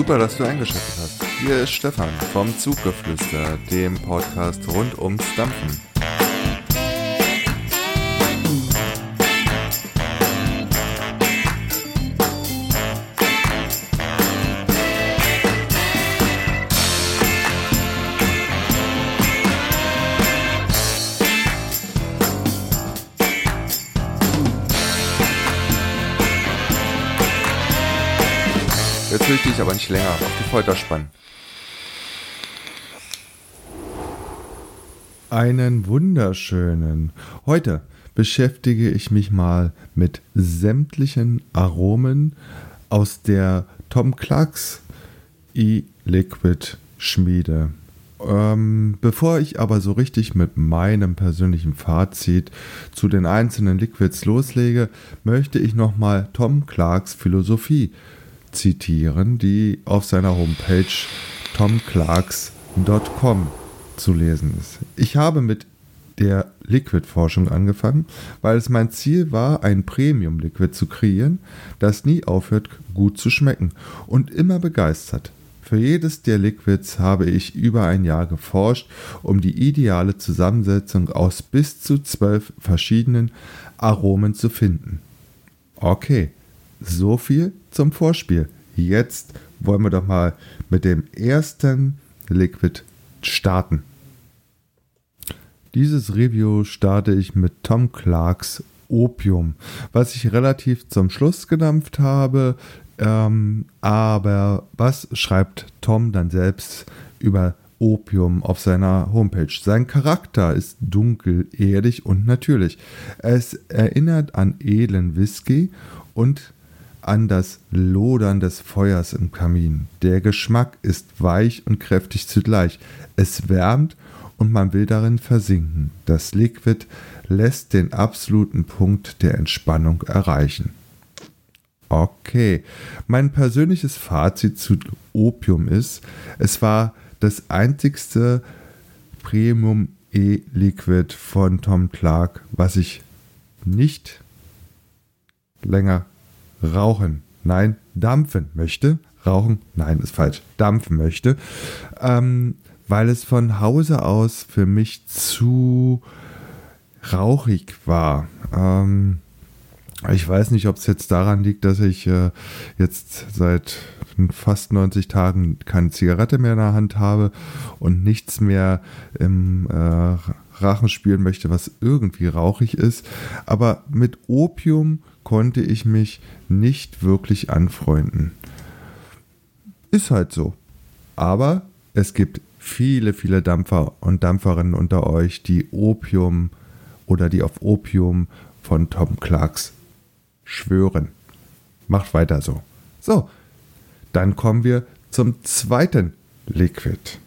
Super, dass du eingeschaltet hast. Hier ist Stefan vom Zuggeflüster, dem Podcast rund ums Dampfen. Ich dich aber nicht länger auf die Folter spannen. Einen wunderschönen. Heute beschäftige ich mich mal mit sämtlichen Aromen aus der Tom Clarks E-Liquid Schmiede. Ähm, bevor ich aber so richtig mit meinem persönlichen Fazit zu den einzelnen Liquids loslege, möchte ich nochmal Tom Clarks Philosophie zitieren, die auf seiner Homepage tomclarks.com zu lesen ist. Ich habe mit der Liquid-Forschung angefangen, weil es mein Ziel war, ein Premium-Liquid zu kreieren, das nie aufhört, gut zu schmecken und immer begeistert. Für jedes der Liquids habe ich über ein Jahr geforscht, um die ideale Zusammensetzung aus bis zu zwölf verschiedenen Aromen zu finden. Okay, so viel zum Vorspiel. Jetzt wollen wir doch mal mit dem ersten Liquid starten. Dieses Review starte ich mit Tom Clarks Opium, was ich relativ zum Schluss gedampft habe. Ähm, aber was schreibt Tom dann selbst über Opium auf seiner Homepage? Sein Charakter ist dunkel, erdig und natürlich. Es erinnert an edlen Whisky und an das Lodern des Feuers im Kamin. Der Geschmack ist weich und kräftig zugleich. Es wärmt und man will darin versinken. Das Liquid lässt den absoluten Punkt der Entspannung erreichen. Okay, mein persönliches Fazit zu Opium ist, es war das einzigste Premium E-Liquid von Tom Clark, was ich nicht länger rauchen, nein, dampfen möchte. Rauchen, nein, ist falsch. Dampfen möchte. Ähm, weil es von Hause aus für mich zu rauchig war. Ähm, ich weiß nicht, ob es jetzt daran liegt, dass ich äh, jetzt seit fast 90 Tagen keine Zigarette mehr in der Hand habe und nichts mehr im äh, Rachen spüren möchte, was irgendwie rauchig ist. Aber mit Opium konnte ich mich nicht wirklich anfreunden. Ist halt so. Aber es gibt viele, viele Dampfer und Dampferinnen unter euch, die Opium oder die auf Opium von Tom Clarks schwören. Macht weiter so. So, dann kommen wir zum zweiten Liquid.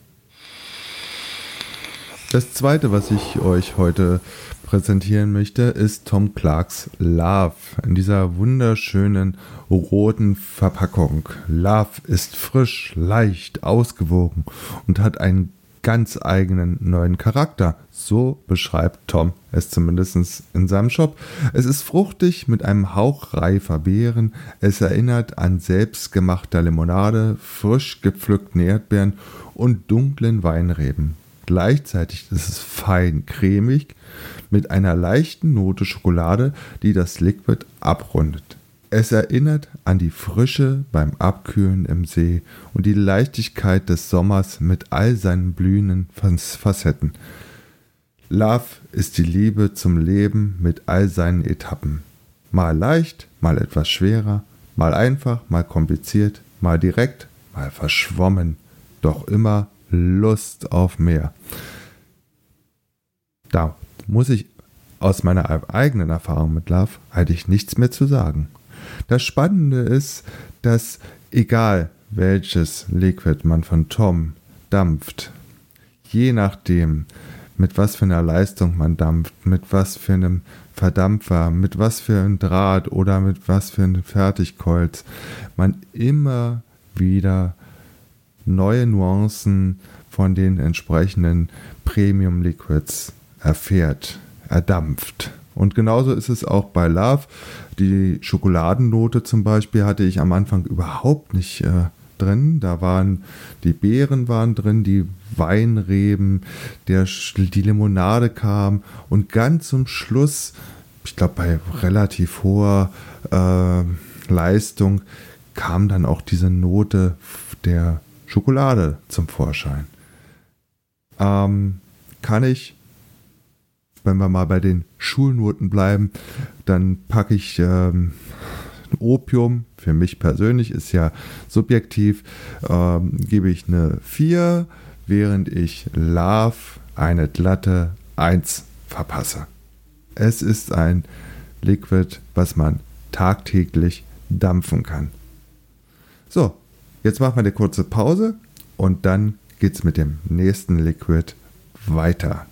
Das zweite, was ich euch heute präsentieren möchte, ist Tom Clarks Love in dieser wunderschönen roten Verpackung. Love ist frisch, leicht, ausgewogen und hat einen ganz eigenen neuen Charakter. So beschreibt Tom es zumindest in seinem Shop. Es ist fruchtig mit einem Hauch reifer Beeren. Es erinnert an selbstgemachter Limonade, frisch gepflückten Erdbeeren und dunklen Weinreben. Gleichzeitig ist es fein cremig mit einer leichten Note Schokolade, die das Liquid abrundet. Es erinnert an die Frische beim Abkühlen im See und die Leichtigkeit des Sommers mit all seinen blühenden Facetten. Love ist die Liebe zum Leben mit all seinen Etappen. Mal leicht, mal etwas schwerer, mal einfach, mal kompliziert, mal direkt, mal verschwommen, doch immer Lust auf mehr. Da muss ich aus meiner eigenen Erfahrung mit Love eigentlich nichts mehr zu sagen. Das Spannende ist, dass egal welches Liquid man von Tom dampft, je nachdem, mit was für einer Leistung man dampft, mit was für einem Verdampfer, mit was für einem Draht oder mit was für einem Fertigkolz, man immer wieder neue Nuancen von den entsprechenden Premium Liquids erfährt, erdampft. Und genauso ist es auch bei Love. Die Schokoladennote zum Beispiel hatte ich am Anfang überhaupt nicht äh, drin. Da waren die Beeren waren drin, die Weinreben, der, die Limonade kam und ganz zum Schluss, ich glaube bei relativ hoher äh, Leistung, kam dann auch diese Note der Schokolade zum Vorschein. Ähm, kann ich, wenn wir mal bei den Schulnoten bleiben, dann packe ich ähm, Opium, für mich persönlich ist ja subjektiv, ähm, gebe ich eine 4, während ich Love eine glatte 1 verpasse. Es ist ein Liquid, was man tagtäglich dampfen kann. So, jetzt machen wir eine kurze Pause und dann geht es mit dem nächsten Liquid weiter.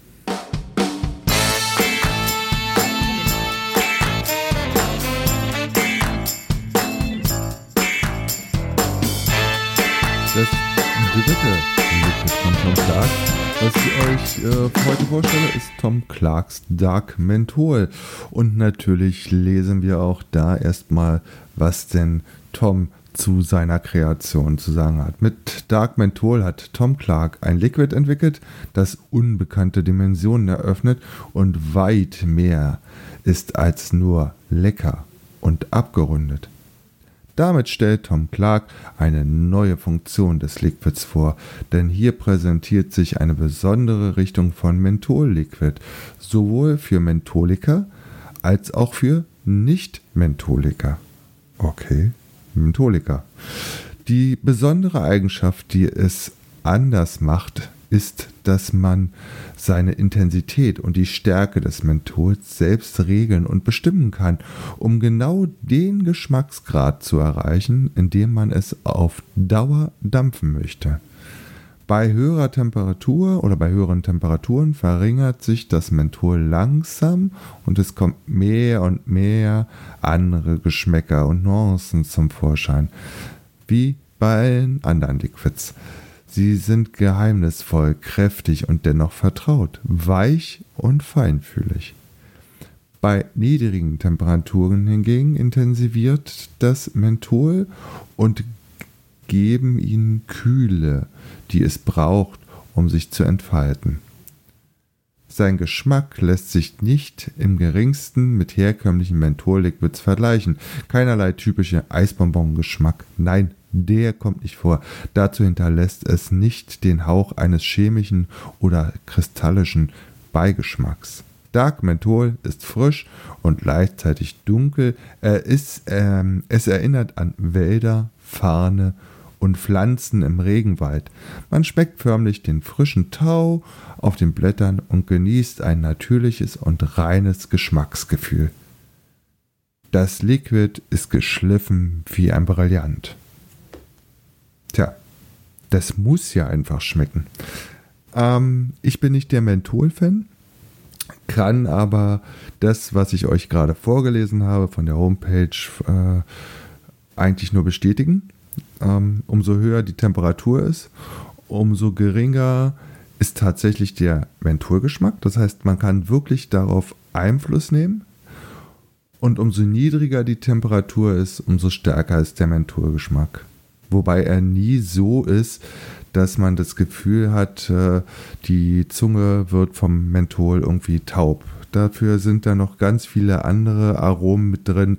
Das dritte Liquid von Tom Clark, was ich euch äh, heute vorstelle, ist Tom Clarks Dark Menthol. Und natürlich lesen wir auch da erstmal, was denn Tom zu seiner Kreation zu sagen hat. Mit Dark Menthol hat Tom Clark ein Liquid entwickelt, das unbekannte Dimensionen eröffnet und weit mehr ist als nur lecker und abgerundet. Damit stellt Tom Clark eine neue Funktion des Liquids vor, denn hier präsentiert sich eine besondere Richtung von Menthol-Liquid, sowohl für Mentholiker als auch für Nicht-Mentholiker. Okay. Mentholiker. Die besondere Eigenschaft, die es anders macht, ist, dass man seine Intensität und die Stärke des Menthols selbst regeln und bestimmen kann, um genau den Geschmacksgrad zu erreichen, in dem man es auf Dauer dampfen möchte. Bei höherer Temperatur oder bei höheren Temperaturen verringert sich das Menthol langsam und es kommt mehr und mehr andere Geschmäcker und Nuancen zum Vorschein, wie bei allen anderen Liquids. Sie sind geheimnisvoll, kräftig und dennoch vertraut, weich und feinfühlig. Bei niedrigen Temperaturen hingegen intensiviert das Menthol und geben ihnen Kühle, die es braucht, um sich zu entfalten. Sein Geschmack lässt sich nicht im geringsten mit herkömmlichen Mentholliquids vergleichen. Keinerlei typischer Eisbonbon-Geschmack. Nein, der kommt nicht vor. Dazu hinterlässt es nicht den Hauch eines chemischen oder kristallischen Beigeschmacks. Dark Menthol ist frisch und gleichzeitig dunkel. Er ist, ähm, es erinnert an Wälder, Farne und Pflanzen im Regenwald. Man schmeckt förmlich den frischen Tau auf den Blättern und genießt ein natürliches und reines Geschmacksgefühl. Das Liquid ist geschliffen wie ein Brillant. Tja, das muss ja einfach schmecken. Ähm, ich bin nicht der Menthol-Fan, kann aber das, was ich euch gerade vorgelesen habe von der Homepage, äh, eigentlich nur bestätigen. Ähm, umso höher die Temperatur ist, umso geringer ist tatsächlich der Mentholgeschmack. Das heißt, man kann wirklich darauf Einfluss nehmen. Und umso niedriger die Temperatur ist, umso stärker ist der Mentholgeschmack. Wobei er nie so ist, dass man das Gefühl hat, äh, die Zunge wird vom Menthol irgendwie taub. Dafür sind da noch ganz viele andere Aromen mit drin,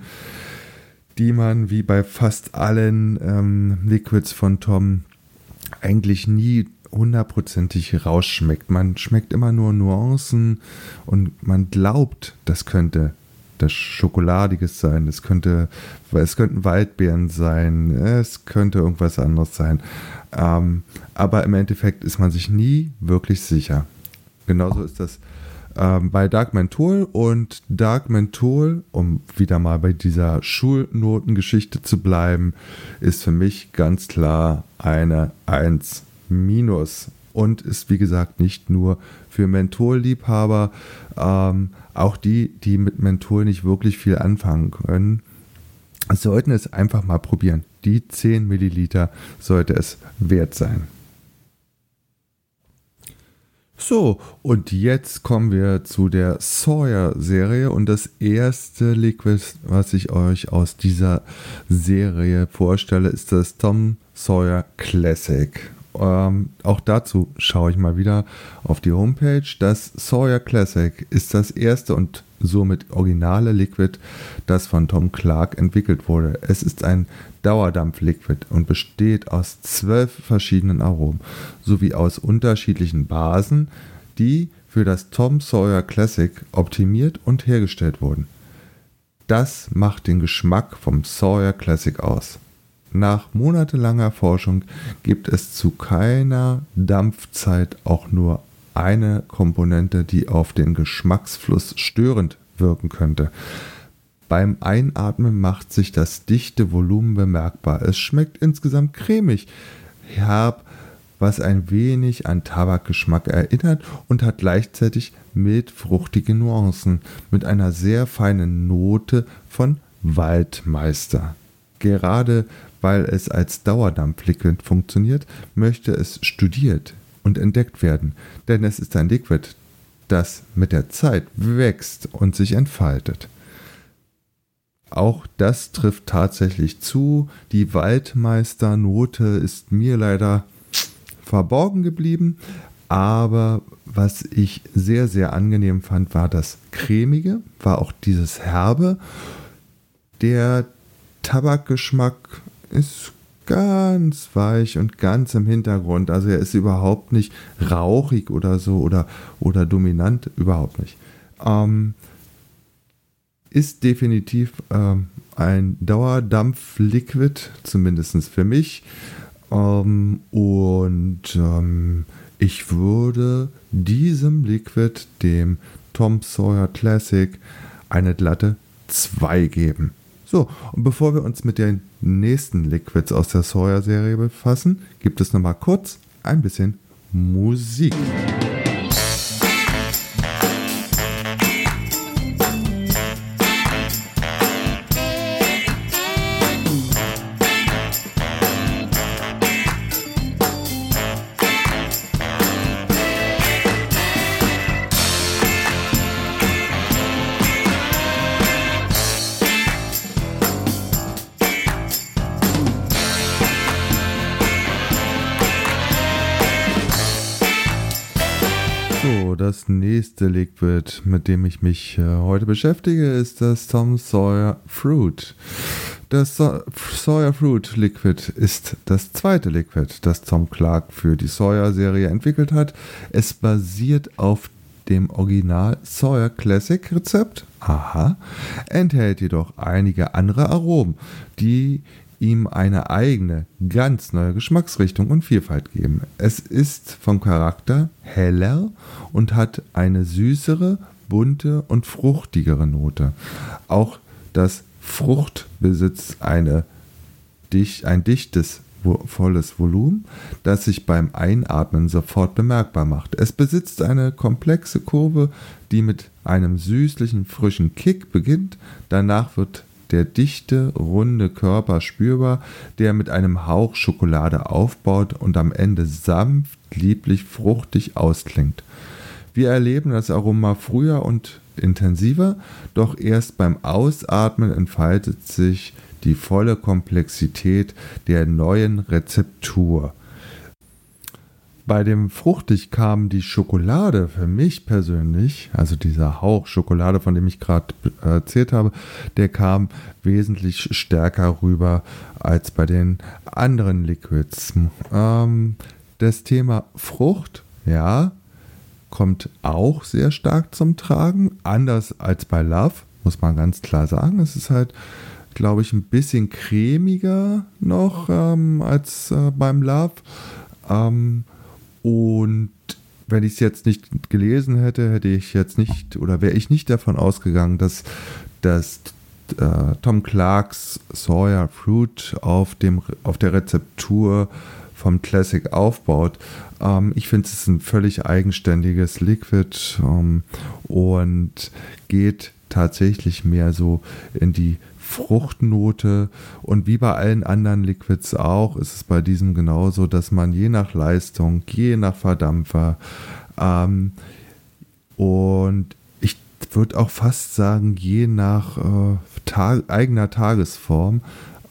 die man wie bei fast allen ähm, Liquids von Tom eigentlich nie hundertprozentig rausschmeckt. Man schmeckt immer nur Nuancen und man glaubt, das könnte das Schokoladiges sein, es könnte, es könnten Waldbeeren sein, es könnte irgendwas anderes sein. Ähm, aber im Endeffekt ist man sich nie wirklich sicher. Genauso ist das ähm, bei Dark Menthol und Dark Menthol, um wieder mal bei dieser Schulnotengeschichte zu bleiben, ist für mich ganz klar eine 1 minus und ist wie gesagt nicht nur für Mentholliebhaber, ähm, auch die, die mit Menthol nicht wirklich viel anfangen können, sollten es einfach mal probieren. Die 10 Milliliter sollte es wert sein. So, und jetzt kommen wir zu der Sawyer-Serie und das erste Liquid, was ich euch aus dieser Serie vorstelle, ist das Tom Sawyer Classic. Ähm, auch dazu schaue ich mal wieder auf die Homepage. Das Sawyer Classic ist das erste und somit originale Liquid, das von Tom Clark entwickelt wurde. Es ist ein Dauerdampf-Liquid und besteht aus zwölf verschiedenen Aromen sowie aus unterschiedlichen Basen, die für das Tom Sawyer Classic optimiert und hergestellt wurden. Das macht den Geschmack vom Sawyer Classic aus. Nach monatelanger Forschung gibt es zu keiner Dampfzeit auch nur eine Komponente, die auf den Geschmacksfluss störend wirken könnte. Beim Einatmen macht sich das dichte Volumen bemerkbar. Es schmeckt insgesamt cremig, herb, was ein wenig an Tabakgeschmack erinnert und hat gleichzeitig mild fruchtige Nuancen mit einer sehr feinen Note von Waldmeister. Gerade weil es als Dauerdampfliquid funktioniert, möchte es studiert und entdeckt werden, denn es ist ein Liquid, das mit der Zeit wächst und sich entfaltet. Auch das trifft tatsächlich zu. Die Waldmeisternote ist mir leider verborgen geblieben, aber was ich sehr, sehr angenehm fand, war das cremige, war auch dieses herbe. Der Tabakgeschmack ist ganz weich und ganz im Hintergrund. Also er ist überhaupt nicht rauchig oder so oder, oder dominant, überhaupt nicht. Ähm, ist definitiv ähm, ein Dauerdampf-Liquid, zumindest für mich. Ähm, und ähm, ich würde diesem Liquid, dem Tom Sawyer Classic, eine glatte 2 geben. So, und bevor wir uns mit den nächsten Liquids aus der Sawyer-Serie befassen, gibt es nochmal kurz ein bisschen Musik. Das nächste Liquid, mit dem ich mich äh, heute beschäftige, ist das Tom Sawyer Fruit. Das so Sawyer Fruit Liquid ist das zweite Liquid, das Tom Clark für die Sawyer-Serie entwickelt hat. Es basiert auf dem Original Sawyer Classic Rezept, aha, enthält jedoch einige andere Aromen, die ihm eine eigene, ganz neue Geschmacksrichtung und Vielfalt geben. Es ist vom Charakter heller und hat eine süßere, bunte und fruchtigere Note. Auch das Frucht besitzt eine, ein dichtes, volles Volumen, das sich beim Einatmen sofort bemerkbar macht. Es besitzt eine komplexe Kurve, die mit einem süßlichen, frischen Kick beginnt. Danach wird der dichte, runde Körper spürbar, der mit einem Hauch Schokolade aufbaut und am Ende sanft, lieblich, fruchtig ausklingt. Wir erleben das Aroma früher und intensiver, doch erst beim Ausatmen entfaltet sich die volle Komplexität der neuen Rezeptur. Bei dem fruchtig kam die Schokolade für mich persönlich, also dieser Hauch Schokolade, von dem ich gerade erzählt habe, der kam wesentlich stärker rüber als bei den anderen Liquids. Ähm, das Thema Frucht, ja, kommt auch sehr stark zum Tragen, anders als bei Love, muss man ganz klar sagen. Es ist halt, glaube ich, ein bisschen cremiger noch ähm, als äh, beim Love. Ähm, und wenn ich es jetzt nicht gelesen hätte, hätte ich jetzt nicht oder wäre ich nicht davon ausgegangen, dass, dass äh, Tom Clarks Sawyer Fruit auf, dem, auf der Rezeptur vom Classic aufbaut. Ähm, ich finde es ist ein völlig eigenständiges Liquid ähm, und geht tatsächlich mehr so in die Fruchtnote und wie bei allen anderen Liquids auch ist es bei diesem genauso, dass man je nach Leistung, je nach Verdampfer Ähm, und ich würde auch fast sagen, je nach äh, Tag, eigener Tagesform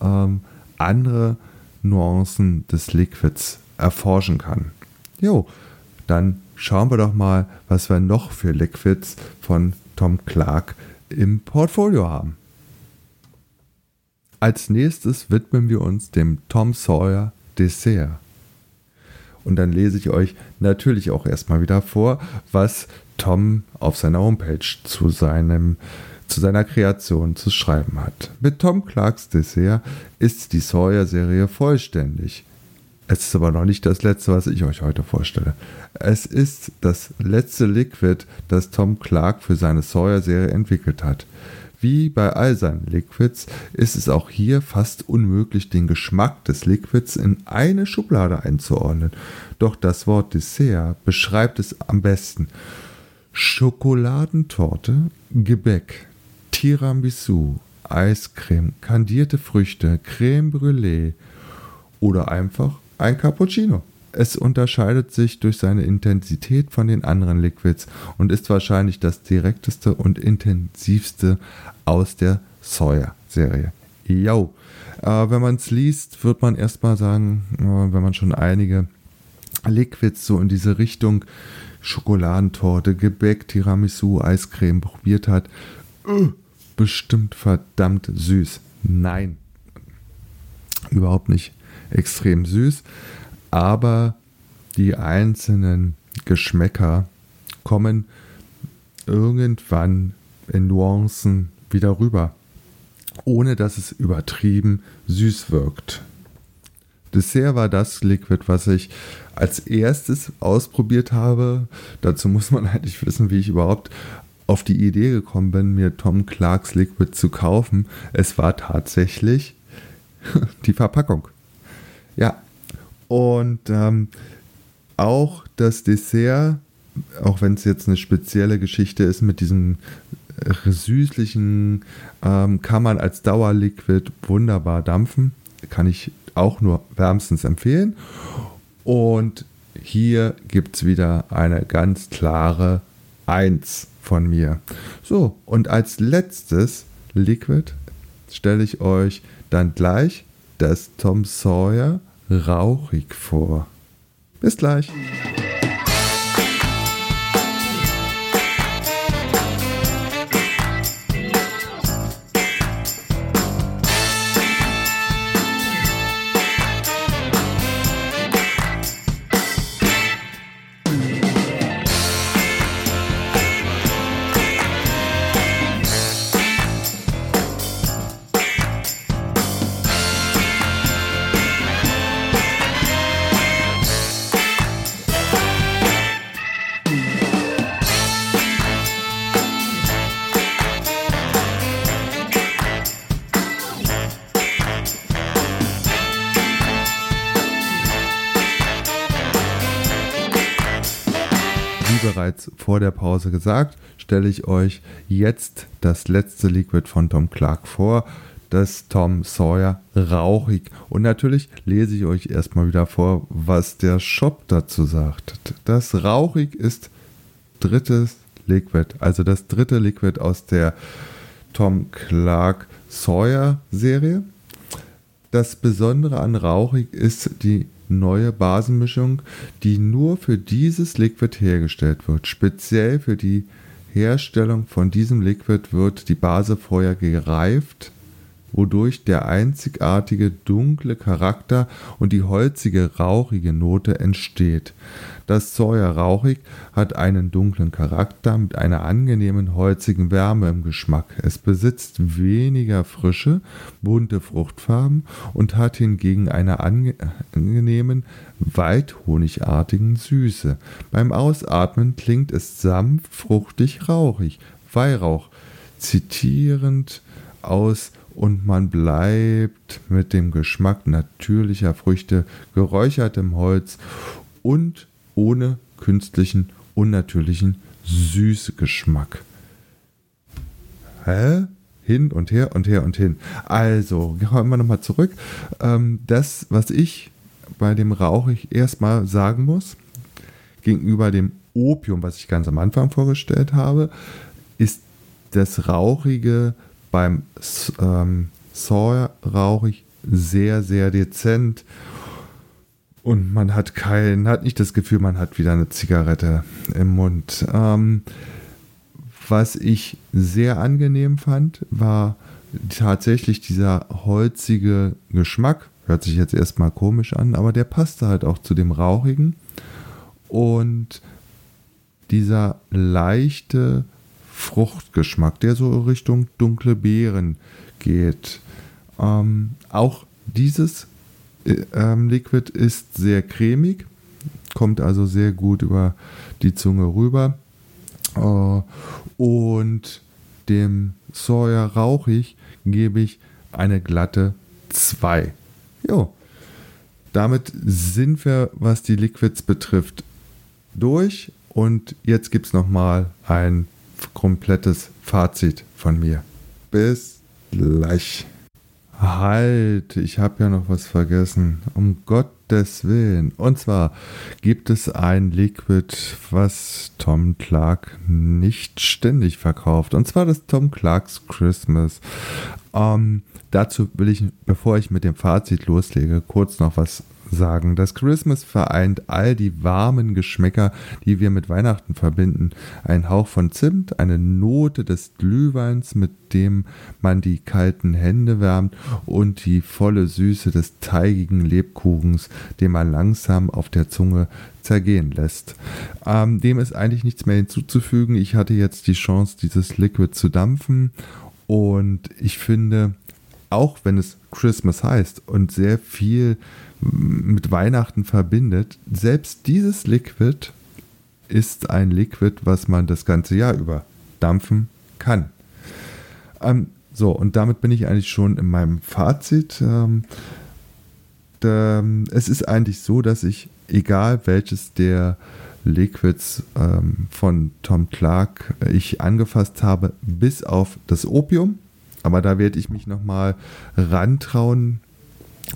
ähm, andere Nuancen des Liquids erforschen kann. Jo, dann schauen wir doch mal, was wir noch für Liquids von Tom Clark im Portfolio haben. Als nächstes widmen wir uns dem Tom Sawyer Dessert. Und dann lese ich euch natürlich auch erstmal wieder vor, was Tom auf seiner Homepage zu seinem zu seiner Kreation zu schreiben hat. Mit Tom Clarks Dessert ist die Sawyer-Serie vollständig. Es ist aber noch nicht das letzte, was ich euch heute vorstelle. Es ist das letzte Liquid, das Tom Clark für seine Sawyer-Serie entwickelt hat. Wie bei all seinen Liquids ist es auch hier fast unmöglich, den Geschmack des Liquids in eine Schublade einzuordnen. Doch das Wort Dessert beschreibt es am besten. Schokoladentorte, Gebäck, Tiramisu, Eiscreme, kandierte Früchte, Creme Brûlée oder einfach ein Cappuccino. Es unterscheidet sich durch seine Intensität von den anderen Liquids und ist wahrscheinlich das direkteste und intensivste aus der Sawyer-Serie. Yo. Äh, wenn man es liest, wird man erstmal sagen, äh, wenn man schon einige Liquids so in diese Richtung Schokoladentorte, Gebäck, Tiramisu, Eiscreme probiert hat, äh, bestimmt verdammt süß. Nein, überhaupt nicht extrem süß, aber die einzelnen Geschmäcker kommen irgendwann in Nuancen wieder rüber, ohne dass es übertrieben süß wirkt. Dessert war das Liquid, was ich als erstes ausprobiert habe. Dazu muss man eigentlich wissen, wie ich überhaupt auf die Idee gekommen bin, mir Tom Clarks Liquid zu kaufen. Es war tatsächlich die Verpackung. Ja, und ähm, auch das Dessert, auch wenn es jetzt eine spezielle Geschichte ist mit diesem süßlichen, ähm, kann man als Dauerliquid wunderbar dampfen. Kann ich auch nur wärmstens empfehlen. Und hier gibt es wieder eine ganz klare 1 von mir. So, und als letztes Liquid stelle ich euch dann gleich das Tom Sawyer rauchig vor. Bis gleich. Bereits vor der Pause gesagt, stelle ich euch jetzt das letzte Liquid von Tom Clark vor, das Tom Sawyer rauchig. Und natürlich lese ich euch erstmal wieder vor, was der Shop dazu sagt. Das rauchig ist drittes Liquid, also das dritte Liquid aus der Tom Clark Sawyer Serie. Das Besondere an rauchig ist die neue Basenmischung, die nur für dieses Liquid hergestellt wird. Speziell für die Herstellung von diesem Liquid wird die Base vorher gereift wodurch der einzigartige dunkle Charakter und die holzige, rauchige Note entsteht. Das Sawyer Rauchig hat einen dunklen Charakter mit einer angenehmen holzigen Wärme im Geschmack. Es besitzt weniger frische, bunte Fruchtfarben und hat hingegen eine angenehmen, weithonigartigen Süße. Beim Ausatmen klingt es sanft, fruchtig, rauchig, Weihrauch, zitierend aus und man bleibt mit dem Geschmack natürlicher Früchte, geräuchertem Holz und ohne künstlichen, unnatürlichen Süßgeschmack. Hä? Hin und her und her und hin. Also, kommen wir nochmal zurück. Ähm, das, was ich bei dem Rauchig erstmal sagen muss, gegenüber dem Opium, was ich ganz am Anfang vorgestellt habe, ist das Rauchige beim ähm, Sawyer rauchig sehr, sehr dezent. Und man hat kein, hat nicht das Gefühl, man hat wieder eine Zigarette im Mund. Ähm, was ich sehr angenehm fand, war tatsächlich dieser holzige Geschmack. Hört sich jetzt erstmal komisch an, aber der passte halt auch zu dem Rauchigen. Und dieser leichte Fruchtgeschmack, der so Richtung dunkle Beeren geht. Ähm, auch dieses äh, ähm, Liquid ist sehr cremig, kommt also sehr gut über die Zunge rüber. Äh, und dem Sawyer rauchig gebe ich eine glatte 2. Jo. Damit sind wir, was die Liquids betrifft, durch. Und jetzt gibt es nochmal ein komplettes Fazit von mir. Bis gleich. Halt, ich habe ja noch was vergessen. Um Gottes Willen. Und zwar gibt es ein Liquid, was Tom Clark nicht ständig verkauft. Und zwar das Tom Clarks Christmas. Ähm, dazu will ich, bevor ich mit dem Fazit loslege, kurz noch was sagen. Das Christmas vereint all die warmen Geschmäcker, die wir mit Weihnachten verbinden. Ein Hauch von Zimt, eine Note des Glühweins, mit dem man die kalten Hände wärmt und die volle Süße des teigigen Lebkuchens, den man langsam auf der Zunge zergehen lässt. Ähm, dem ist eigentlich nichts mehr hinzuzufügen. Ich hatte jetzt die Chance, dieses Liquid zu dampfen und ich finde, auch wenn es Christmas heißt und sehr viel mit Weihnachten verbindet, selbst dieses Liquid ist ein Liquid, was man das ganze Jahr über dampfen kann. Ähm, so, und damit bin ich eigentlich schon in meinem Fazit. Ähm, da, es ist eigentlich so, dass ich, egal welches der Liquids ähm, von Tom Clark ich angefasst habe, bis auf das Opium, aber da werde ich mich nochmal rantrauen,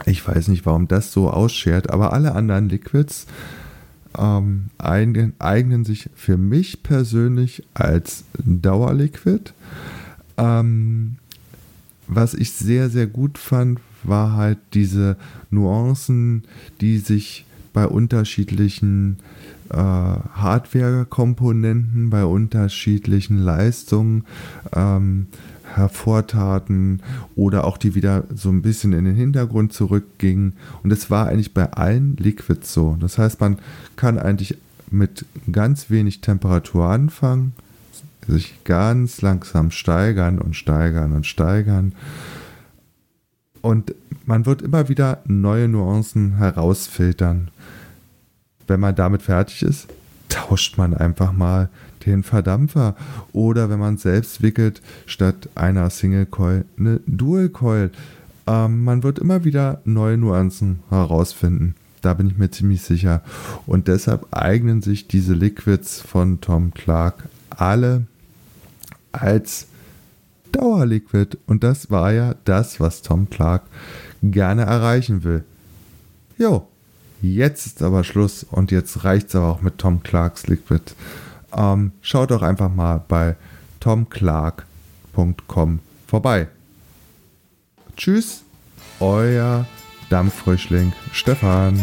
ich weiß nicht, warum das so ausschert, aber alle anderen Liquids ähm, eignen, eignen, sich für mich persönlich als Dauerliquid. Ähm, was ich sehr, sehr gut fand, war halt diese Nuancen, die sich bei unterschiedlichen äh, Hardware-Komponenten, bei unterschiedlichen Leistungen ähm, hervortaten oder auch die wieder so ein bisschen in den Hintergrund zurückgingen. Und es war eigentlich bei allen Liquids so. Das heißt, man kann eigentlich mit ganz wenig Temperatur anfangen, sich ganz langsam steigern und steigern und steigern. Und man wird immer wieder neue Nuancen herausfiltern. Wenn man damit fertig ist, tauscht man einfach mal den Verdampfer. Oder wenn man selbst wickelt, statt einer Single Coil eine Dual Coil. Ähm, man wird immer wieder neue Nuancen herausfinden. Da bin ich mir ziemlich sicher. Und deshalb eignen sich diese Liquids von Tom Clark alle als Dauerliquid. Und das war ja das, was Tom Clark gerne erreichen will. Jo, jetzt ist aber Schluss und jetzt reicht es aber auch mit Tom Clarks Liquid. Ähm, schaut doch einfach mal bei tomclark.com vorbei. Tschüss, euer Dampffrischling Stefan.